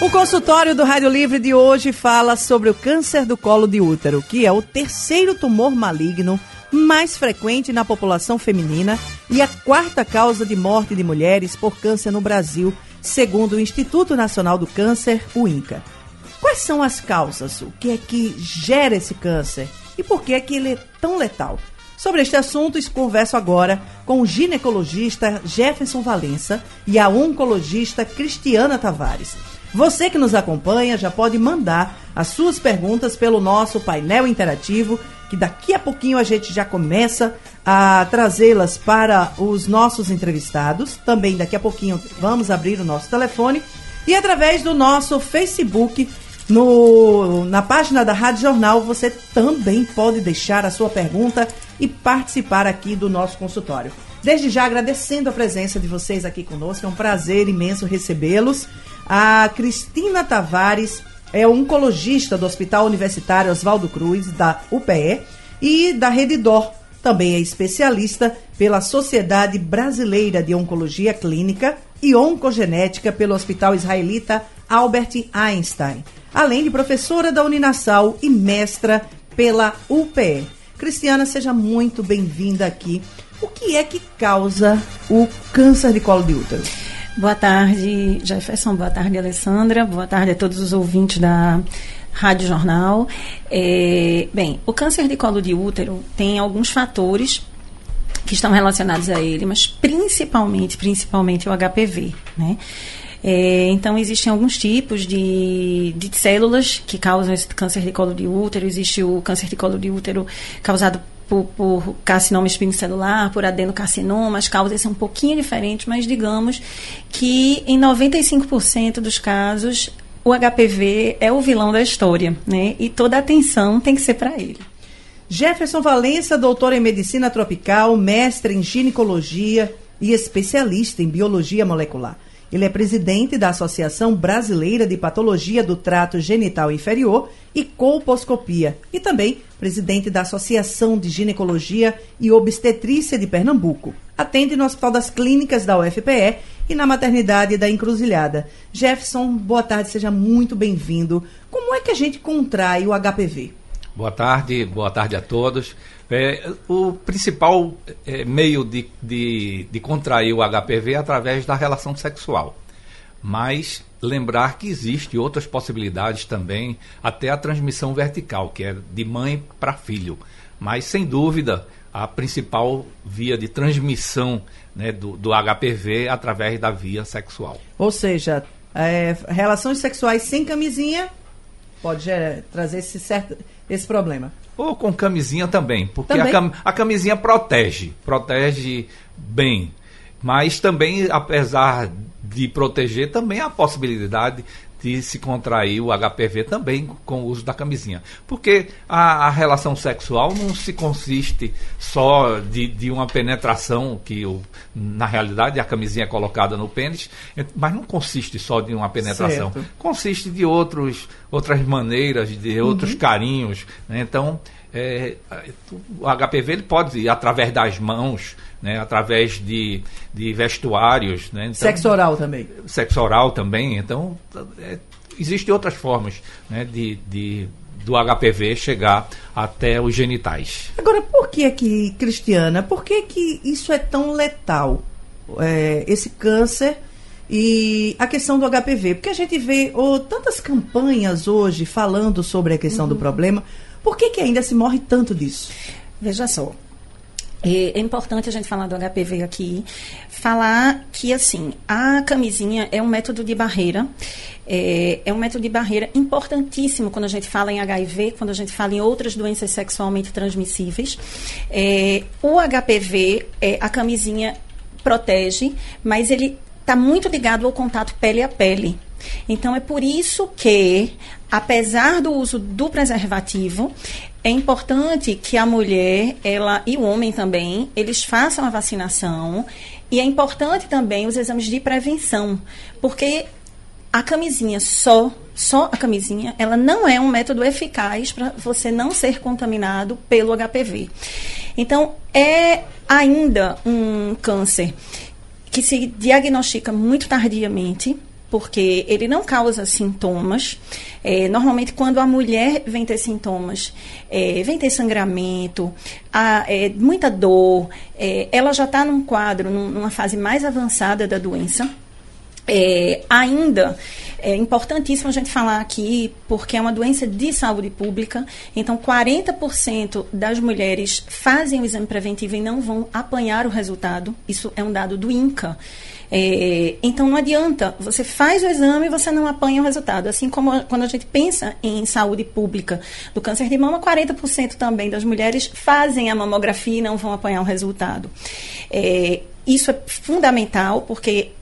O consultório do Rádio Livre de hoje fala sobre o câncer do colo de útero, que é o terceiro tumor maligno mais frequente na população feminina e a quarta causa de morte de mulheres por câncer no Brasil, segundo o Instituto Nacional do Câncer, o INCA. Quais são as causas? O que é que gera esse câncer? E por que é que ele é tão letal? Sobre este assunto, converso agora com o ginecologista Jefferson Valença e a oncologista Cristiana Tavares. Você que nos acompanha já pode mandar as suas perguntas pelo nosso painel interativo, que daqui a pouquinho a gente já começa a trazê-las para os nossos entrevistados. Também daqui a pouquinho vamos abrir o nosso telefone e através do nosso Facebook no, na página da Rádio Jornal você também pode deixar a sua pergunta e participar aqui do nosso consultório. Desde já agradecendo a presença de vocês aqui conosco, é um prazer imenso recebê-los. A Cristina Tavares é oncologista do Hospital Universitário Oswaldo Cruz, da UPE, e da Rede Dor. Também é especialista pela Sociedade Brasileira de Oncologia Clínica e Oncogenética pelo Hospital Israelita Albert Einstein, além de professora da Uninasal e mestra pela UPE. Cristiana, seja muito bem-vinda aqui. O que é que causa o câncer de colo de útero? Boa tarde, Jefferson. Boa tarde, Alessandra. Boa tarde a todos os ouvintes da Rádio Jornal. É, bem, o câncer de colo de útero tem alguns fatores que estão relacionados a ele, mas principalmente, principalmente o HPV, né? É, então, existem alguns tipos de, de células que causam esse câncer de colo de útero. Existe o câncer de colo de útero causado por, por carcinoma espinocelular, por adenocarcinoma, as causas são um pouquinho diferentes, mas digamos que em 95% dos casos o HPV é o vilão da história, né? E toda a atenção tem que ser para ele. Jefferson Valença, doutor em medicina tropical, mestre em ginecologia e especialista em biologia molecular. Ele é presidente da Associação Brasileira de Patologia do Trato Genital Inferior e Colposcopia e também presidente da Associação de Ginecologia e Obstetrícia de Pernambuco. Atende no Hospital das Clínicas da UFPE e na Maternidade da Encruzilhada. Jefferson, boa tarde, seja muito bem-vindo. Como é que a gente contrai o HPV? Boa tarde, boa tarde a todos. É, o principal é, meio de, de, de contrair o HPV é através da relação sexual. Mas lembrar que existe outras possibilidades também, até a transmissão vertical, que é de mãe para filho. Mas, sem dúvida, a principal via de transmissão né, do, do, HPV é através da via sexual. Ou seja, é, relações sexuais sem camisinha pode é, trazer esse, certo, esse problema. Ou com camisinha também, porque também? A, cam a camisinha protege, protege bem. Mas também, apesar de proteger, também há a possibilidade de se contrair o HPV também com o uso da camisinha. Porque a, a relação sexual não se consiste só de, de uma penetração, que o, na realidade a camisinha é colocada no pênis, mas não consiste só de uma penetração. Certo. Consiste de outros, outras maneiras, de outros uhum. carinhos. Né? Então, é, o HPV ele pode ir através das mãos, né, através de, de vestuários. Né, então, sexo oral também. Sexo oral também. Então, é, existem outras formas né, de, de, do HPV chegar até os genitais. Agora, por que que, Cristiana, por que que isso é tão letal? É, esse câncer e a questão do HPV? Porque a gente vê oh, tantas campanhas hoje falando sobre a questão uhum. do problema. Por que, que ainda se morre tanto disso? Veja só, é importante a gente falar do HPV aqui, falar que assim a camisinha é um método de barreira, é, é, um método de barreira importantíssimo quando a gente fala em HIV, quando a gente fala em outras doenças sexualmente transmissíveis. É, o HPV, é, a camisinha protege, mas ele está muito ligado ao contato pele a pele. Então é por isso que, apesar do uso do preservativo, é importante que a mulher, ela e o homem também, eles façam a vacinação. E é importante também os exames de prevenção, porque a camisinha só, só a camisinha, ela não é um método eficaz para você não ser contaminado pelo HPV. Então, é ainda um câncer que se diagnostica muito tardiamente, porque ele não causa sintomas. É, normalmente, quando a mulher vem ter sintomas, é, vem ter sangramento, a, é, muita dor, é, ela já está num quadro, num, numa fase mais avançada da doença. É, ainda é importantíssimo a gente falar aqui, porque é uma doença de saúde pública. Então, 40% das mulheres fazem o exame preventivo e não vão apanhar o resultado. Isso é um dado do INCA. É, então não adianta, você faz o exame e você não apanha o resultado. Assim como quando a gente pensa em saúde pública do câncer de mama, 40% também das mulheres fazem a mamografia e não vão apanhar o resultado. É, isso é fundamental porque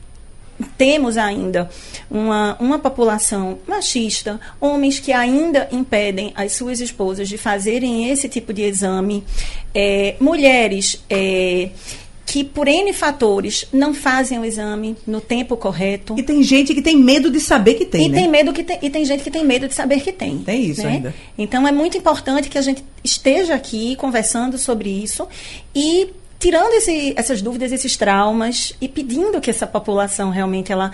temos ainda uma, uma população machista, homens que ainda impedem as suas esposas de fazerem esse tipo de exame, é, mulheres é, que por N fatores não fazem o exame no tempo correto. E tem gente que tem medo de saber que tem, e né? Tem medo que tem, e tem gente que tem medo de saber que tem. Tem isso né? ainda. Então é muito importante que a gente esteja aqui conversando sobre isso e tirando esse, essas dúvidas, esses traumas e pedindo que essa população realmente ela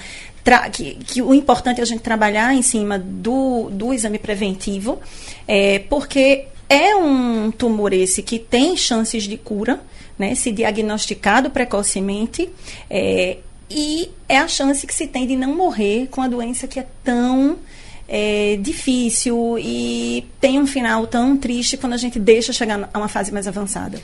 que, que, o importante é a gente trabalhar em cima do, do exame preventivo, é, porque é um tumor esse que tem chances de cura né, se diagnosticado precocemente, é, e é a chance que se tem de não morrer com a doença que é tão é, difícil e tem um final tão triste quando a gente deixa chegar a uma fase mais avançada.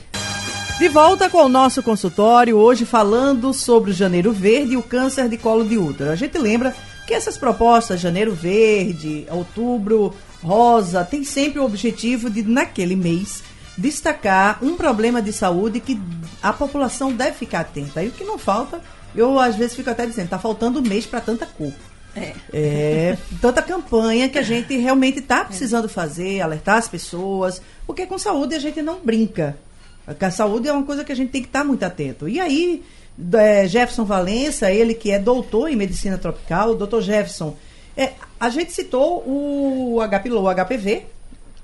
De volta com o nosso consultório, hoje falando sobre o Janeiro Verde e o câncer de colo de útero. A gente lembra que essas propostas, Janeiro Verde, Outubro Rosa, tem sempre o objetivo de, naquele mês, destacar um problema de saúde que a população deve ficar atenta. E o que não falta, eu às vezes fico até dizendo, está faltando um mês para tanta cor. É. é. tanta campanha que a gente realmente está precisando fazer, alertar as pessoas, porque com saúde a gente não brinca. A saúde é uma coisa que a gente tem que estar muito atento. E aí, é, Jefferson Valença, ele que é doutor em medicina tropical, doutor Jefferson, é, a gente citou o HPLO, o HPV,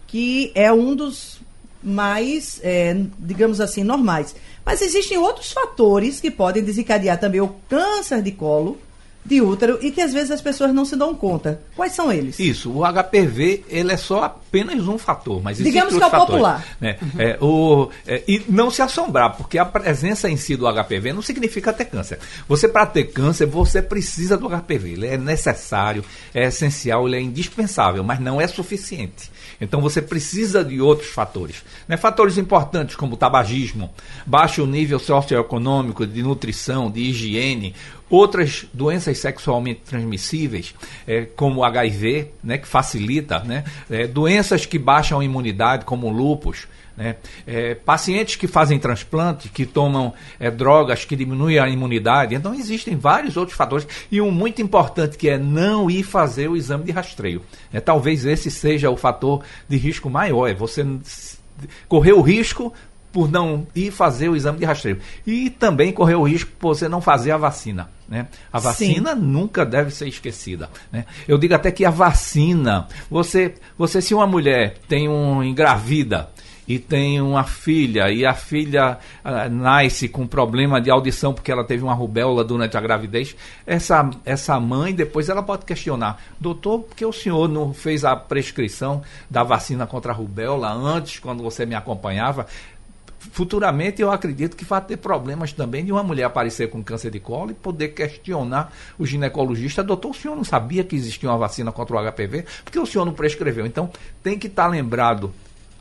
que é um dos mais, é, digamos assim, normais. Mas existem outros fatores que podem desencadear também o câncer de colo de útero e que às vezes as pessoas não se dão conta. Quais são eles? Isso, o HPV ele é só apenas um fator, mas digamos que é o fatores, popular. Né? Uhum. É, o, é, e não se assombrar, porque a presença em si do HPV não significa ter câncer. Você para ter câncer você precisa do HPV, ele é necessário, é essencial, ele é indispensável, mas não é suficiente. Então você precisa de outros fatores. Né? Fatores importantes como tabagismo, baixo nível socioeconômico, de nutrição, de higiene, outras doenças sexualmente transmissíveis, é, como HIV, né, que facilita, né, é, doenças que baixam a imunidade, como lupus, né? É, pacientes que fazem transplante, que tomam é, drogas que diminuem a imunidade. Então, existem vários outros fatores. E um muito importante que é não ir fazer o exame de rastreio. É, talvez esse seja o fator de risco maior. É você correr o risco por não ir fazer o exame de rastreio. E também correr o risco por você não fazer a vacina. Né? A vacina Sim. nunca deve ser esquecida. Né? Eu digo até que a vacina, você, você se uma mulher tem um engravida e tem uma filha e a filha uh, nasce com problema de audição porque ela teve uma rubéola durante a gravidez, essa, essa mãe depois ela pode questionar, doutor, por que o senhor não fez a prescrição da vacina contra a rubéola antes, quando você me acompanhava? Futuramente eu acredito que vai ter problemas também de uma mulher aparecer com câncer de colo e poder questionar o ginecologista, doutor, o senhor não sabia que existia uma vacina contra o HPV? Porque o senhor não prescreveu? Então, tem que estar tá lembrado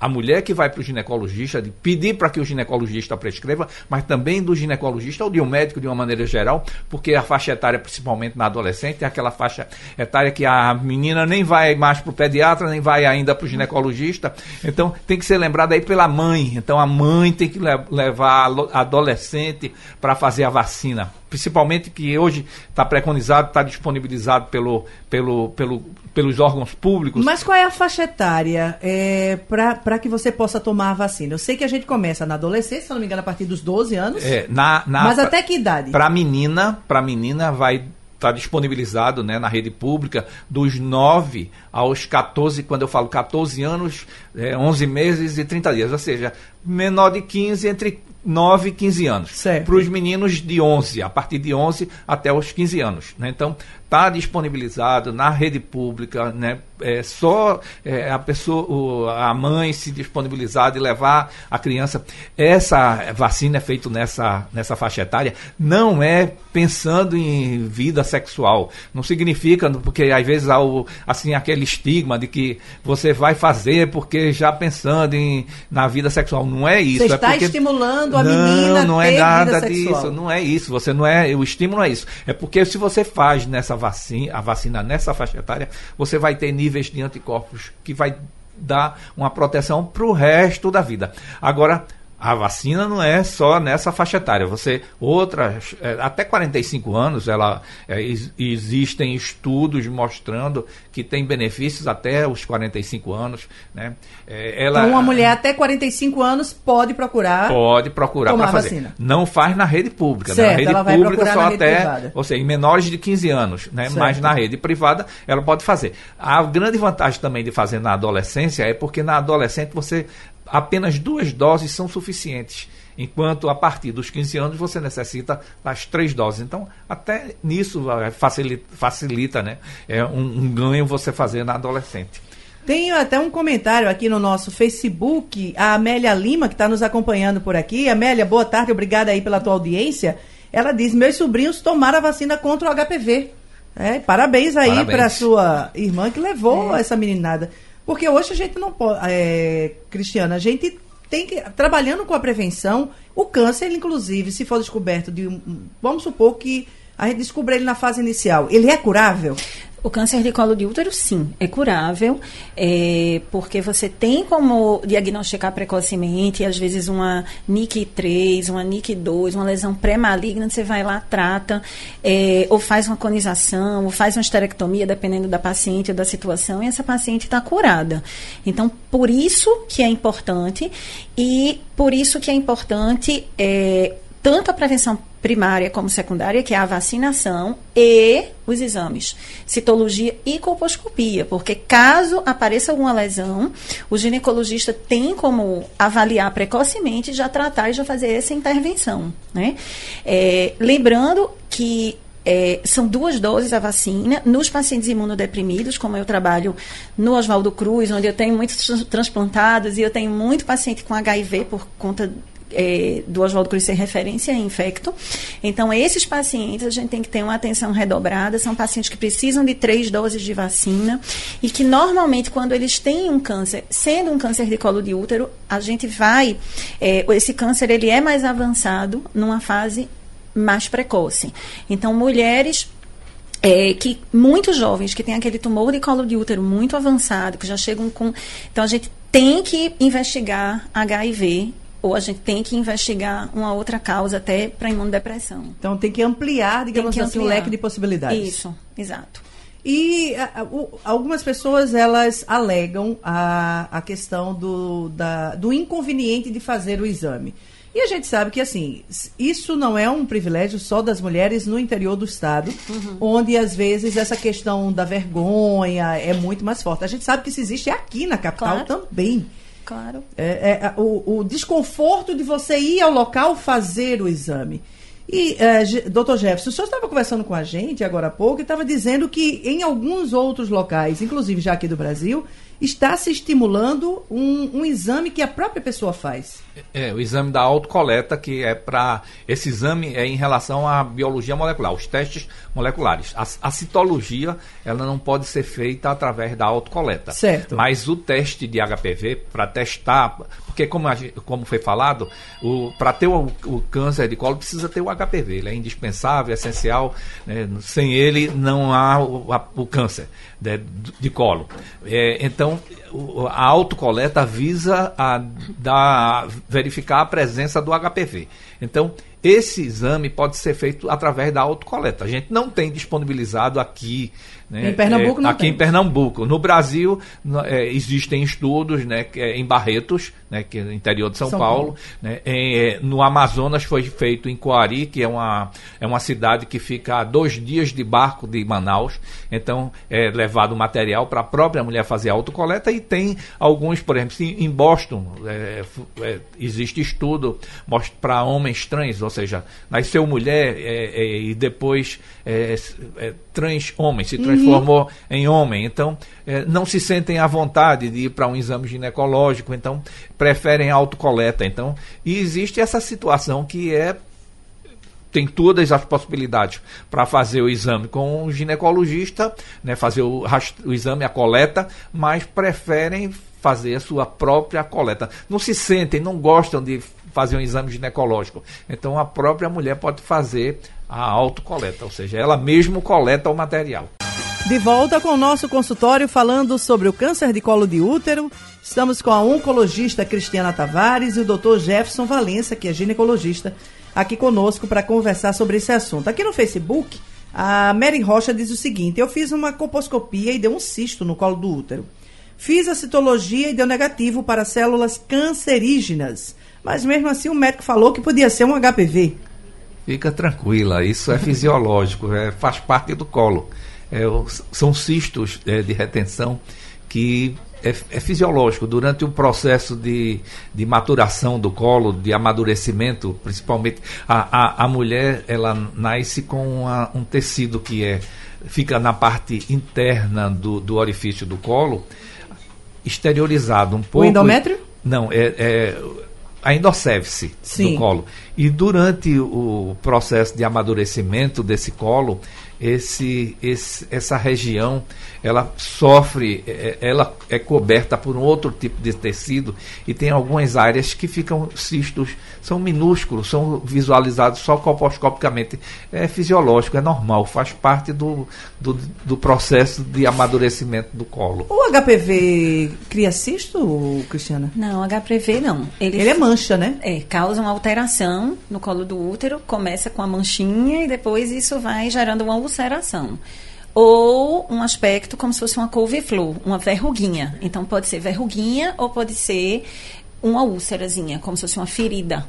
a mulher que vai para o ginecologista, de pedir para que o ginecologista prescreva, mas também do ginecologista ou de um médico de uma maneira geral, porque a faixa etária, principalmente na adolescente, é aquela faixa etária que a menina nem vai mais para o pediatra, nem vai ainda para o ginecologista. Então tem que ser lembrada aí pela mãe. Então a mãe tem que levar a adolescente para fazer a vacina principalmente que hoje está preconizado, está disponibilizado pelo, pelo, pelo, pelos órgãos públicos. Mas qual é a faixa etária é, para que você possa tomar a vacina? Eu sei que a gente começa na adolescência, se não me engano, a partir dos 12 anos. É, na, na, mas até que idade? Para menina, para menina vai está disponibilizado né, na rede pública dos 9 aos 14, quando eu falo 14 anos, é, 11 meses e 30 dias, ou seja, menor de 15 entre 9 e 15 anos. Para os meninos de 11, a partir de 11 até os 15 anos. Né? Então, está disponibilizado na rede pública, né? É só é, a pessoa, a mãe se disponibilizar de levar a criança. Essa vacina é feita nessa, nessa faixa etária, não é pensando em vida sexual. Não significa, porque às vezes há o, assim, aquele estigma de que você vai fazer porque já pensando em, na vida sexual. Não é isso. Você é está porque... estimulando a não, menina não é nada disso. Não é isso. Você não é. O estímulo é isso. É porque se você faz nessa vacina, a vacina nessa faixa etária, você vai ter níveis de anticorpos que vai dar uma proteção para o resto da vida. Agora, a vacina não é só nessa faixa etária. Você outras é, até 45 anos, ela é, existem estudos mostrando que tem benefícios até os 45 anos, né? É, ela, então uma mulher até 45 anos pode procurar pode procurar para fazer. Vacina. Não faz na rede pública, certo, né? na rede pública só até, privada. ou seja, em menores de 15 anos, né? Certo. Mas na rede privada ela pode fazer. A grande vantagem também de fazer na adolescência é porque na adolescente você apenas duas doses são suficientes. Enquanto a partir dos 15 anos você necessita das três doses. Então, até nisso facilita, facilita né? É um, um ganho você fazer na adolescente. Tenho até um comentário aqui no nosso Facebook, a Amélia Lima, que está nos acompanhando por aqui. Amélia, boa tarde, obrigada aí pela tua audiência. Ela diz: meus sobrinhos tomaram a vacina contra o HPV. É, parabéns aí para sua irmã que levou é. essa meninada. Porque hoje a gente não pode. É, Cristiana, a gente tem que. Trabalhando com a prevenção, o câncer, inclusive, se for descoberto de. Vamos supor que a gente descubra ele na fase inicial, ele é curável? O câncer de colo de útero, sim, é curável, é, porque você tem como diagnosticar precocemente, às vezes uma NIC3, uma NIC2, uma lesão pré-maligna, você vai lá, trata, é, ou faz uma conização, ou faz uma esterectomia, dependendo da paciente ou da situação, e essa paciente está curada. Então, por isso que é importante, e por isso que é importante é, tanto a prevenção primária como secundária, que é a vacinação e os exames, citologia e colposcopia, porque caso apareça alguma lesão, o ginecologista tem como avaliar precocemente, já tratar e já fazer essa intervenção, né? É, lembrando que é, são duas doses a vacina nos pacientes imunodeprimidos, como eu trabalho no Oswaldo Cruz, onde eu tenho muitos transplantados e eu tenho muito paciente com HIV por conta é, do Oswaldo Cruz ser referência em infecto. Então, esses pacientes a gente tem que ter uma atenção redobrada. São pacientes que precisam de três doses de vacina e que normalmente, quando eles têm um câncer, sendo um câncer de colo de útero, a gente vai. É, esse câncer ele é mais avançado numa fase mais precoce. Então, mulheres é, que muito jovens que têm aquele tumor de colo de útero muito avançado, que já chegam com. Então a gente tem que investigar HIV ou a gente tem que investigar uma outra causa até para imunodepressão. Então tem que ampliar, digamos que assim, ampliar. o leque de possibilidades. Isso, exato. E a, a, o, algumas pessoas elas alegam a, a questão do, da, do inconveniente de fazer o exame. E a gente sabe que, assim, isso não é um privilégio só das mulheres no interior do Estado, uhum. onde, às vezes, essa questão da vergonha é muito mais forte. A gente sabe que isso existe aqui na capital claro. também. Claro. É, é, o, o, desconforto de você ir ao local fazer o exame. E, é, doutor Jefferson, o senhor estava conversando com a gente agora há pouco e estava dizendo que em alguns outros locais, inclusive já aqui do Brasil, está se estimulando um, um exame que a própria pessoa faz. É, o exame da autocoleta, que é para. Esse exame é em relação à biologia molecular, os testes moleculares. A, a, citologia, ela não pode ser feita através da autocoleta. Certo. Mas o teste de HPV, para testar. Porque, como, a, como foi falado, para ter o, o, câncer de colo, precisa ter o HPV. Ele é indispensável, é essencial. Né? Sem ele, não há o, a, o câncer de, de colo. É, então, a autocoleta visa a, dar, verificar a presença do HPV. Então, esse exame pode ser feito através da autocoleta. A gente não tem disponibilizado aqui né? Em Pernambuco é, não Aqui tem. em Pernambuco. No Brasil é, existem estudos né, é em Barretos, né, que é no interior de São, São Paulo. Paulo. Né, em, é, no Amazonas foi feito em Coari, que é uma, é uma cidade que fica a dois dias de barco de Manaus. Então é levado material para a própria mulher fazer autocoleta e tem alguns, por exemplo, em Boston é, é, existe estudo para homens trans, ou seja, nasceu mulher e depois trans homem, se trans uhum. em homem. Então, é, não se sentem à vontade de ir para um exame ginecológico, então preferem autocoleta. Então, e existe essa situação que é tem todas as possibilidades para fazer o exame com o ginecologista, né, fazer o, o exame, a coleta, mas preferem fazer a sua própria coleta. Não se sentem, não gostam de fazer um exame ginecológico. Então a própria mulher pode fazer a autocoleta, ou seja, ela mesmo coleta o material. De volta com o nosso consultório falando sobre o câncer de colo de útero. Estamos com a oncologista Cristiana Tavares e o doutor Jefferson Valença, que é ginecologista, aqui conosco para conversar sobre esse assunto. Aqui no Facebook, a Mary Rocha diz o seguinte: Eu fiz uma coposcopia e deu um cisto no colo do útero. Fiz a citologia e deu negativo para células cancerígenas. Mas mesmo assim o médico falou que podia ser um HPV. Fica tranquila, isso é fisiológico, é, faz parte do colo é, são cistos é, de retenção que é, é, fisiológico. Durante o processo de, de maturação do colo, de amadurecimento, principalmente, a, a, a mulher ela nasce com uma, um tecido que é fica na parte interna do, do orifício do colo, exteriorizado um pouco. O endométrio? Não, é, é a endocéfise do colo. E durante o processo de amadurecimento desse colo, esse, esse, essa região ela sofre, é, ela é coberta por um outro tipo de tecido e tem algumas áreas que ficam cistos, são minúsculos, são visualizados só coposcopicamente. É fisiológico, é normal, faz parte do, do, do processo de amadurecimento do colo. O HPV cria cisto, Cristiana? Não, HPV não. Ele, Ele é mancha, né? É, causa uma alteração no colo do útero, começa com a manchinha e depois isso vai gerando uma ulceração ou um aspecto como se fosse uma couve-flor, uma verruguinha. Então pode ser verruguinha ou pode ser uma úlcerazinha, como se fosse uma ferida.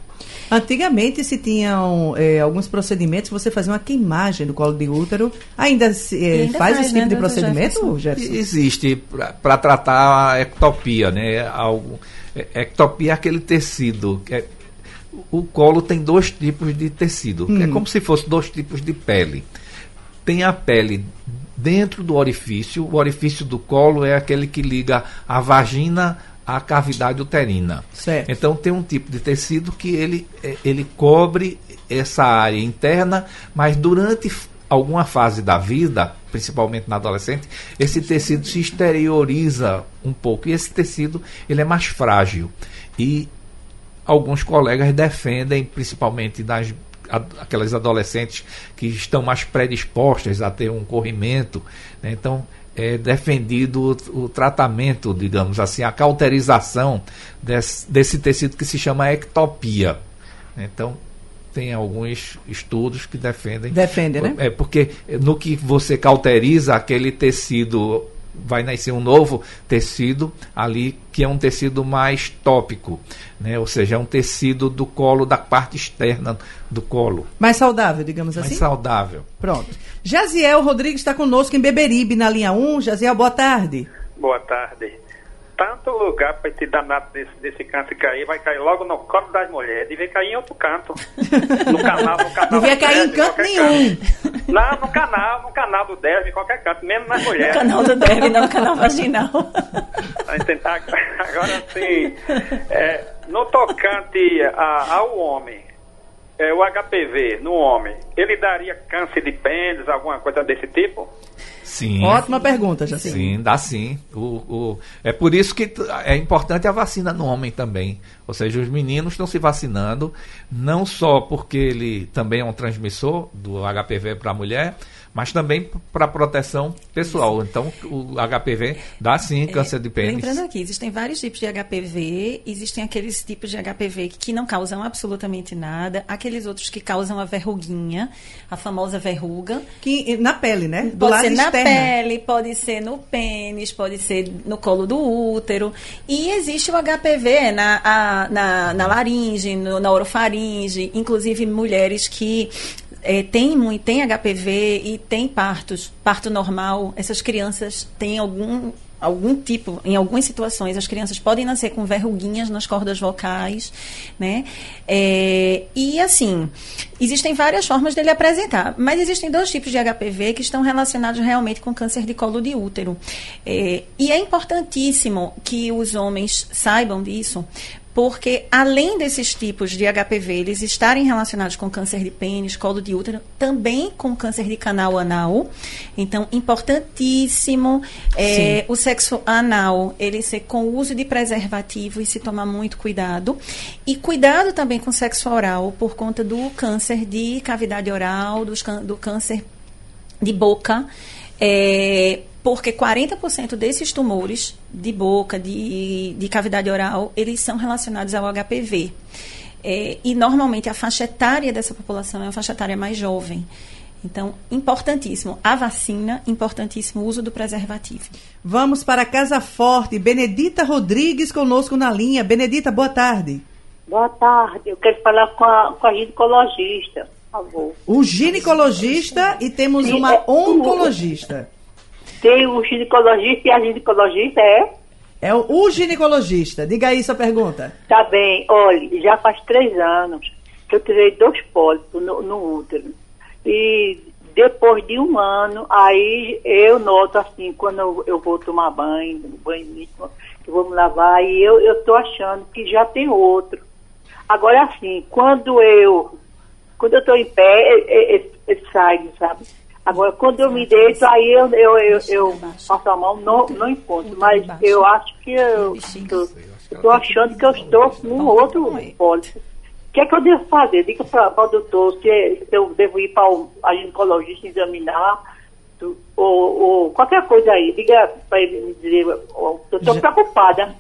Antigamente se tinham é, alguns procedimentos, você fazia uma queimagem do colo de útero. Ainda, se, é, ainda faz, faz, esse tipo né, de procedimento, Jefferson? Existe para tratar a ectopia, né? Algo, é, ectopia é aquele tecido. É, o colo tem dois tipos de tecido. É hum. É como se fosse dois tipos de pele tem a pele dentro do orifício. O orifício do colo é aquele que liga a vagina à cavidade uterina. Certo. Então tem um tipo de tecido que ele, é, ele cobre essa área interna, mas durante alguma fase da vida, principalmente na adolescente, esse tecido se exterioriza um pouco e esse tecido ele é mais frágil. E alguns colegas defendem, principalmente das aquelas adolescentes que estão mais predispostas a ter um corrimento. Né? Então, é defendido o, o, tratamento, digamos assim, a cauterização desse, desse tecido que se chama ectopia. Então, tem alguns estudos que defendem. Defende, né? É porque no que você cauteriza aquele tecido vai nascer um novo tecido ali, que é um tecido mais tópico, né? ou seja, é um tecido do colo, da parte externa do colo. Mais saudável, digamos mais assim? Mais saudável. Pronto. Jaziel Rodrigues está conosco em Beberibe, na linha 1. Jaziel, boa tarde. Boa tarde tanto lugar para esse danado desse, desse câncer cair, vai cair logo no colo das mulheres. Devia cair em outro canto. No canal, no canal. Devia cair em canto nenhum. Canto. Não, no canal, no canal do Derby, em qualquer canto, mesmo nas mulheres. No canal do Derby, não no canal vaginal. tentar, agora sim, é, no tocante a, ao homem, é, o HPV no homem, ele daria câncer de pênis, alguma coisa desse tipo? Sim. Ótima pergunta, já Sim, dá sim. O, o, é por isso que é importante a vacina no homem também. Ou seja, os meninos estão se vacinando, não só porque ele também é um transmissor do HPV para a mulher, mas também para proteção pessoal. Então, o HPV dá sim é, câncer de pênis. Lembrando aqui, existem vários tipos de HPV, existem aqueles tipos de HPV que não causam absolutamente nada, aqueles outros que causam a verruguinha, a famosa verruga. Que na pele, né? Do pode ser externo. na pele, pode ser no pênis, pode ser no colo do útero. E existe o HPV na, a, na, na laringe, no, na orofaringe, inclusive mulheres que é, tem, tem HPV e tem partos, parto normal, essas crianças têm algum algum tipo, em algumas situações, as crianças podem nascer com verruguinhas nas cordas vocais, né? É, e assim, existem várias formas dele apresentar, mas existem dois tipos de HPV que estão relacionados realmente com câncer de colo de útero. É, e é importantíssimo que os homens saibam disso, porque além desses tipos de HPV eles estarem relacionados com câncer de pênis, colo de útero, também com câncer de canal anal. Então, importantíssimo é, o sexo anal, ele ser com o uso de preservativo e se tomar muito cuidado. E cuidado também com o sexo oral, por conta do câncer de cavidade oral, do, do câncer de boca. É, porque 40% desses tumores de boca, de, de cavidade oral, eles são relacionados ao HPV. É, e normalmente a faixa etária dessa população é uma faixa etária mais jovem. Então, importantíssimo a vacina, importantíssimo o uso do preservativo. Vamos para a Casa Forte. Benedita Rodrigues conosco na linha. Benedita, boa tarde. Boa tarde. Eu quero falar com a, com a ginecologista, por favor. O ginecologista e temos Sim, uma é, oncologista. Tem o ginecologista e a ginecologista é? É o, o ginecologista. Diga aí sua pergunta. Tá bem. Olha, já faz três anos que eu tirei dois pólipos no, no útero. E depois de um ano, aí eu noto assim, quando eu, eu vou tomar banho, banho íntimo, que vou me lavar, e eu, eu tô achando que já tem outro. Agora assim, quando eu quando eu tô em pé, ele, ele, ele sai, sabe? Agora, quando eu me deito, aí eu, eu, eu, eu passo a mão, não, não encontro. Mas eu acho que eu estou achando que eu estou com um outro pólice. O que é que eu devo fazer? Diga para o doutor se, se, eu devo ir para a ginecologista examinar ou, ou, qualquer coisa aí. Diga para ele me dizer, eu estou preocupada.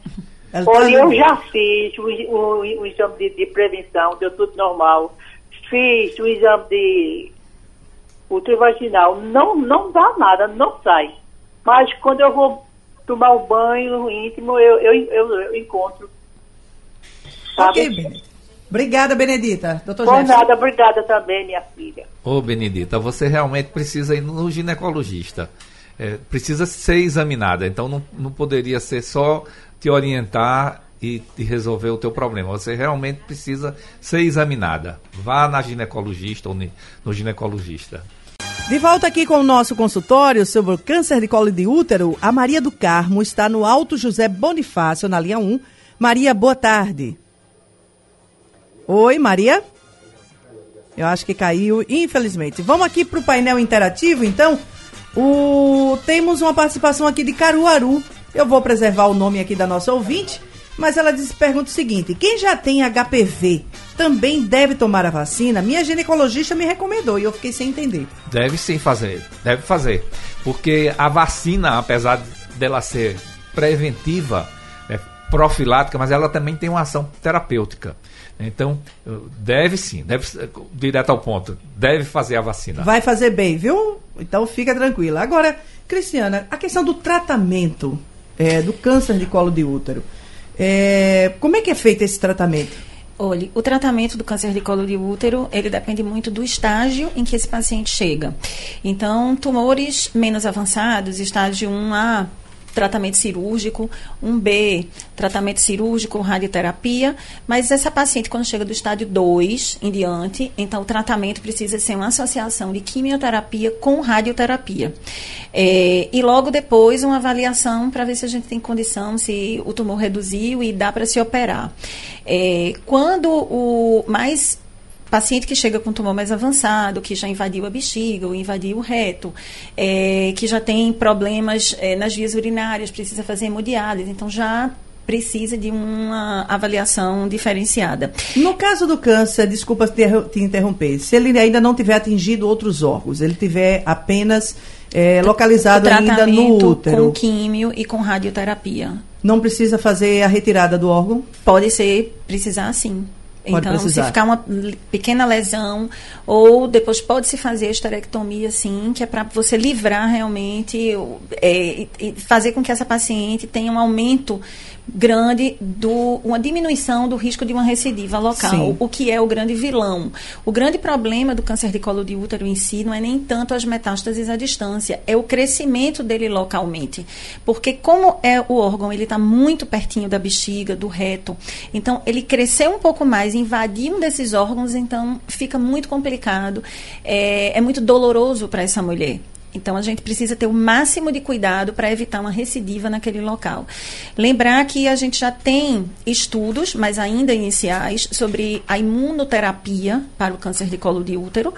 Tá Olha, eu já fiz o, o, o exame de, de prevenção, deu tudo normal. Fiz o exame de ultravaginal não, não dá nada, não sai. Mas quando eu vou tomar o banho íntimo, eu, eu, eu, eu encontro. Sabe? Ok, Obrigada, Benedita. Doutor Por Jefferson. nada, obrigada também, minha filha. Ô, Benedita, você realmente precisa ir no ginecologista. É, precisa ser examinada. Então, não, não poderia ser só te orientar e, e, resolver o teu problema. Você realmente precisa ser examinada. Vá na ginecologista ou no ginecologista. De volta aqui com o nosso consultório sobre o câncer de colo de útero, a Maria do Carmo está no Alto José Bonifácio, na linha 1. Maria, boa tarde. Oi, Maria? Eu acho que caiu, infelizmente. Vamos aqui para o painel interativo, então. O... Temos uma participação aqui de Caruaru. Eu vou preservar o nome aqui da nossa ouvinte. Mas ela diz, pergunta o seguinte: quem já tem HPV também deve tomar a vacina? Minha ginecologista me recomendou e eu fiquei sem entender. Deve sim fazer, deve fazer. Porque a vacina, apesar dela ser preventiva, é profilática, mas ela também tem uma ação terapêutica. Então, deve sim, deve direto ao ponto, deve fazer a vacina. Vai fazer bem, viu? Então fica tranquila. Agora, Cristiana, a questão do tratamento é, do câncer de colo de útero. É, como é que é feito esse tratamento? Olha, o tratamento do câncer de colo de útero, ele depende muito do estágio em que esse paciente chega. Então, tumores menos avançados, estágio 1A, tratamento cirúrgico, um B, tratamento cirúrgico, radioterapia, mas essa paciente, quando chega do estádio 2 em diante, então o tratamento precisa ser uma associação de quimioterapia com radioterapia. É, e logo depois uma avaliação para ver se a gente tem condição, se o tumor reduziu e dá para se operar. É, quando o mais paciente que chega com tumor mais avançado, que já invadiu a bexiga ou invadiu o reto, é, que já tem problemas é, nas vias urinárias, precisa fazer hemodiálise, então já precisa de uma avaliação diferenciada. No caso do câncer, desculpa te interromper, se ele ainda não tiver atingido outros órgãos, ele tiver apenas é, localizado ainda no útero. Com químio e com radioterapia. Não precisa fazer a retirada do órgão? Pode ser, precisar sim. Pode então, precisar. se ficar uma pequena lesão, ou depois pode se fazer a esterectomia, sim, que é para você livrar realmente é, e fazer com que essa paciente tenha um aumento grande do uma diminuição do risco de uma recidiva local, Sim. o que é o grande vilão. O grande problema do câncer de colo de útero em si não é nem tanto as metástases à distância, é o crescimento dele localmente. Porque como é o órgão, ele está muito pertinho da bexiga, do reto, então ele cresceu um pouco mais, invadiu um desses órgãos, então fica muito complicado, é, é muito doloroso para essa mulher. Então, a gente precisa ter o máximo de cuidado para evitar uma recidiva naquele local. Lembrar que a gente já tem estudos, mas ainda iniciais, sobre a imunoterapia para o câncer de colo de útero.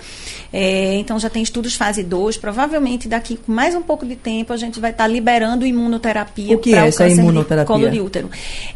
É, então, já tem estudos fase 2. Provavelmente, daqui com mais um pouco de tempo, a gente vai estar tá liberando imunoterapia para é o câncer de colo de útero.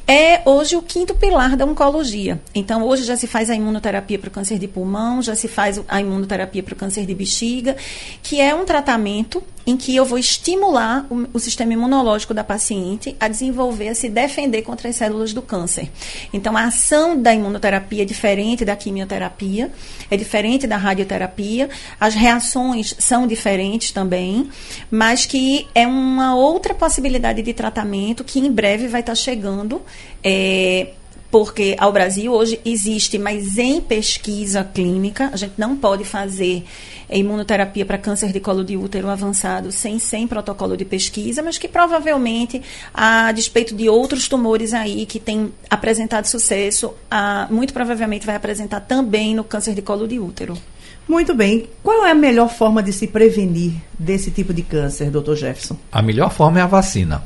É hoje o quinto pilar da oncologia. Então, hoje já se faz a imunoterapia para o câncer de pulmão, já se faz a imunoterapia para o câncer de bexiga, que é um tratamento tratamento em que eu vou estimular o, o, sistema imunológico da paciente a desenvolver, a se defender contra as células do câncer. Então, a ação da imunoterapia é diferente da quimioterapia, é diferente da radioterapia, as reações são diferentes também, mas que é uma outra possibilidade de tratamento que em breve vai estar chegando. É, porque ao Brasil hoje existe, mas em pesquisa clínica, a gente não pode fazer imunoterapia para câncer de colo de útero avançado sem, sem protocolo de pesquisa, mas que provavelmente, a despeito de outros tumores aí que têm apresentado sucesso, a, muito provavelmente vai apresentar também no câncer de colo de útero. Muito bem. Qual é a melhor forma de se prevenir desse tipo de câncer, doutor Jefferson? A melhor forma é a vacina.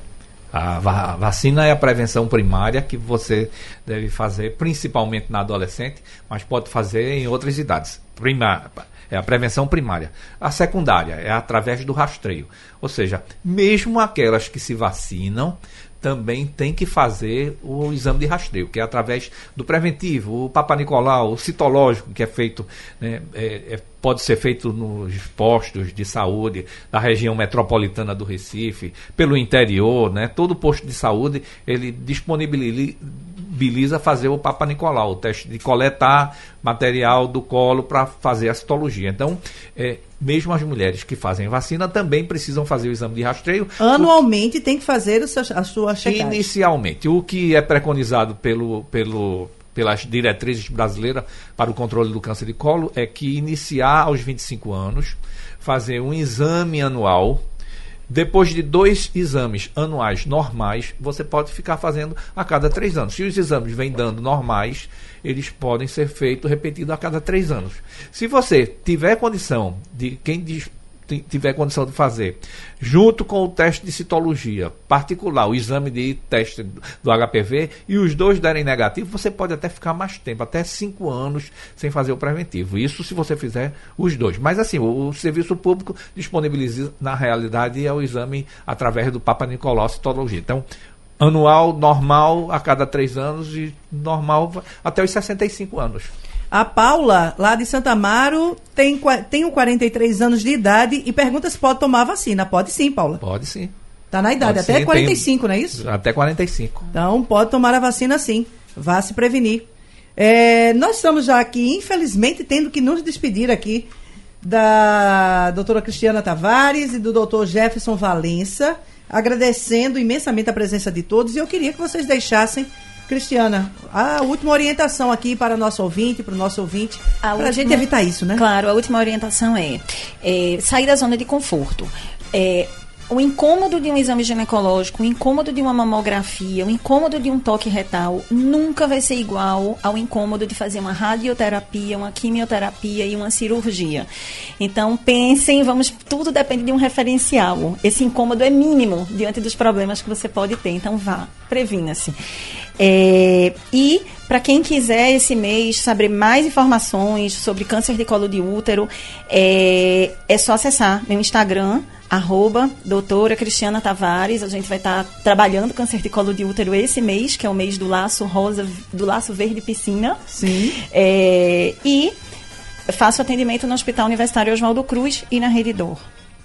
A vacina é a prevenção primária que você deve fazer, principalmente na adolescente, mas pode fazer em outras idades. Primária, é a prevenção primária. A secundária é através do rastreio. Ou seja, mesmo aquelas que se vacinam, também tem que fazer o exame de rastreio, que é através do preventivo, o Papa Nicolau, o citológico, que é feito, né, é, é, pode ser feito nos postos de saúde da região metropolitana do Recife, pelo interior, né, todo posto de saúde ele disponibiliza fazer o Papa Nicolau, o teste de coletar material do colo para fazer a citologia. Então, é, mesmo as mulheres que fazem vacina também precisam fazer o exame de rastreio. Anualmente tem que fazer a sua checagem. Inicialmente. O que é preconizado pelo, pelo, pelas diretrizes brasileiras para o controle do câncer de colo é que iniciar aos 25 anos, fazer um exame anual depois de dois exames anuais normais, você pode ficar fazendo a cada três anos. Se os exames vêm dando normais, eles podem ser feitos repetidos a cada três anos. Se você tiver condição de quem diz tiver condição de fazer, junto com o teste de citologia particular, o exame de teste do HPV, e os dois derem negativo, você pode até ficar mais tempo, até cinco anos, sem fazer o preventivo. Isso se você fizer os dois. Mas assim, o, o serviço público disponibiliza, na realidade, é o exame através do Papa Nicolau Citologia. Então, anual, normal, a cada três anos, e normal até os 65 anos. A Paula, lá de Santa Amaro, tem, tem 43 anos de idade e pergunta se pode tomar vacina. Pode sim, Paula. Pode sim. Tá na idade, pode até sim, 45, tem... não é isso? Até 45. Então, pode tomar a vacina sim. Vá se prevenir. É, nós estamos já aqui, infelizmente, tendo que nos despedir aqui da doutora Cristiana Tavares e do doutor Jefferson Valença, agradecendo imensamente a presença de todos. E eu queria que vocês deixassem Cristiana, a última orientação aqui para o nosso ouvinte, para o nosso ouvinte, para a gente evitar isso, né? Claro, a última orientação é, é sair da zona de conforto. É, o incômodo de um exame ginecológico, o incômodo de uma mamografia, o incômodo de um toque retal nunca vai ser igual ao incômodo de fazer uma radioterapia, uma quimioterapia e uma cirurgia. Então pensem, vamos, tudo depende de um referencial. Esse incômodo é mínimo diante dos problemas que você pode ter. Então vá, previna-se. É, e para quem quiser esse mês saber mais informações sobre câncer de colo de útero, é, é só acessar meu Instagram, arroba doutora Cristiana Tavares. A gente vai estar tá trabalhando câncer de colo de útero esse mês, que é o mês do laço rosa, do laço verde piscina. Sim. É, e faço atendimento no Hospital Universitário Oswaldo Cruz e na Rede Dor.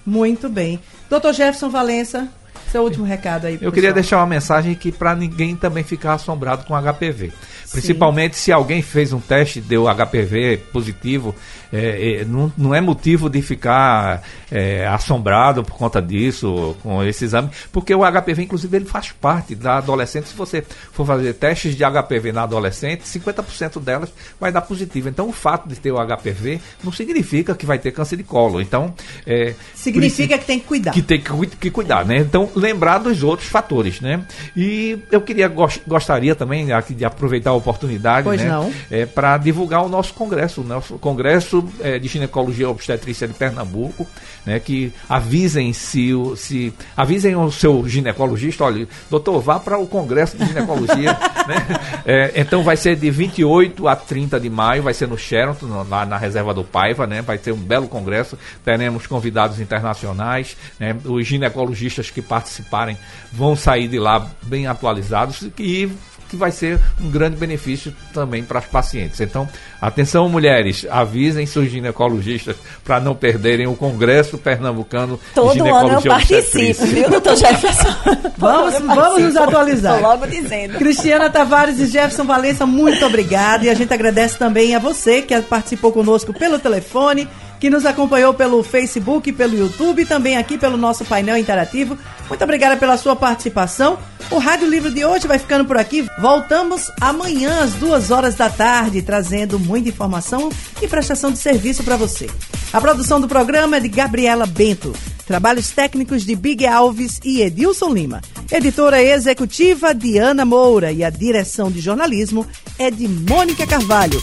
Muito bem. Doutor Jefferson Valença, seu último recado aí. Eu pessoal. queria deixar uma mensagem aqui para ninguém também ficar assombrado com HPV. Principalmente Sim. se alguém fez um teste deu HPV positivo, é, é, não, não, é motivo de ficar é, assombrado por conta disso, com esse exame, porque o HPV, inclusive, ele faz parte da adolescente. Se você for fazer testes de HPV na adolescente, 50% delas vai dar positivo. Então, o fato de ter o HPV não significa que vai ter câncer de colo. Então, é, significa que tem que cuidar. Que tem que, que, cuidar, né? Então, lembrar dos outros fatores, né? E eu queria gostaria também aqui de aproveitar a oportunidade, pois né? É, para divulgar o nosso congresso, o nosso congresso é, de Ginecologia e Obstetrícia de Pernambuco, né, que avisem se, o, se avisem o seu ginecologista, olha, doutor, vá para o Congresso de Ginecologia. né? é, então vai ser de 28 a 30 de maio, vai ser no Sheraton, lá na reserva do Paiva, né? vai ser um belo congresso, teremos convidados internacionais, né? os ginecologistas que participarem vão sair de lá bem atualizados e que vai ser um grande benefício também para as pacientes. Então, atenção mulheres, avisem seus ginecologistas para não perderem o Congresso Pernambucano Todo de Ginecologia ano eu participo, viu, doutor Jefferson? vamos, vamos nos atualizar. Estou logo dizendo. Cristiana Tavares e Jefferson Valença, muito obrigada. E a gente agradece também a você que participou conosco pelo telefone que nos acompanhou pelo Facebook, pelo YouTube e também aqui pelo nosso painel interativo. Muito obrigada pela sua participação. O Rádio Livre de hoje vai ficando por aqui. Voltamos amanhã às duas horas da tarde, trazendo muita informação e prestação de serviço para você. A produção do programa é de Gabriela Bento. Trabalhos técnicos de Big Alves e Edilson Lima. Editora executiva Diana Moura e a direção de jornalismo é de Mônica Carvalho.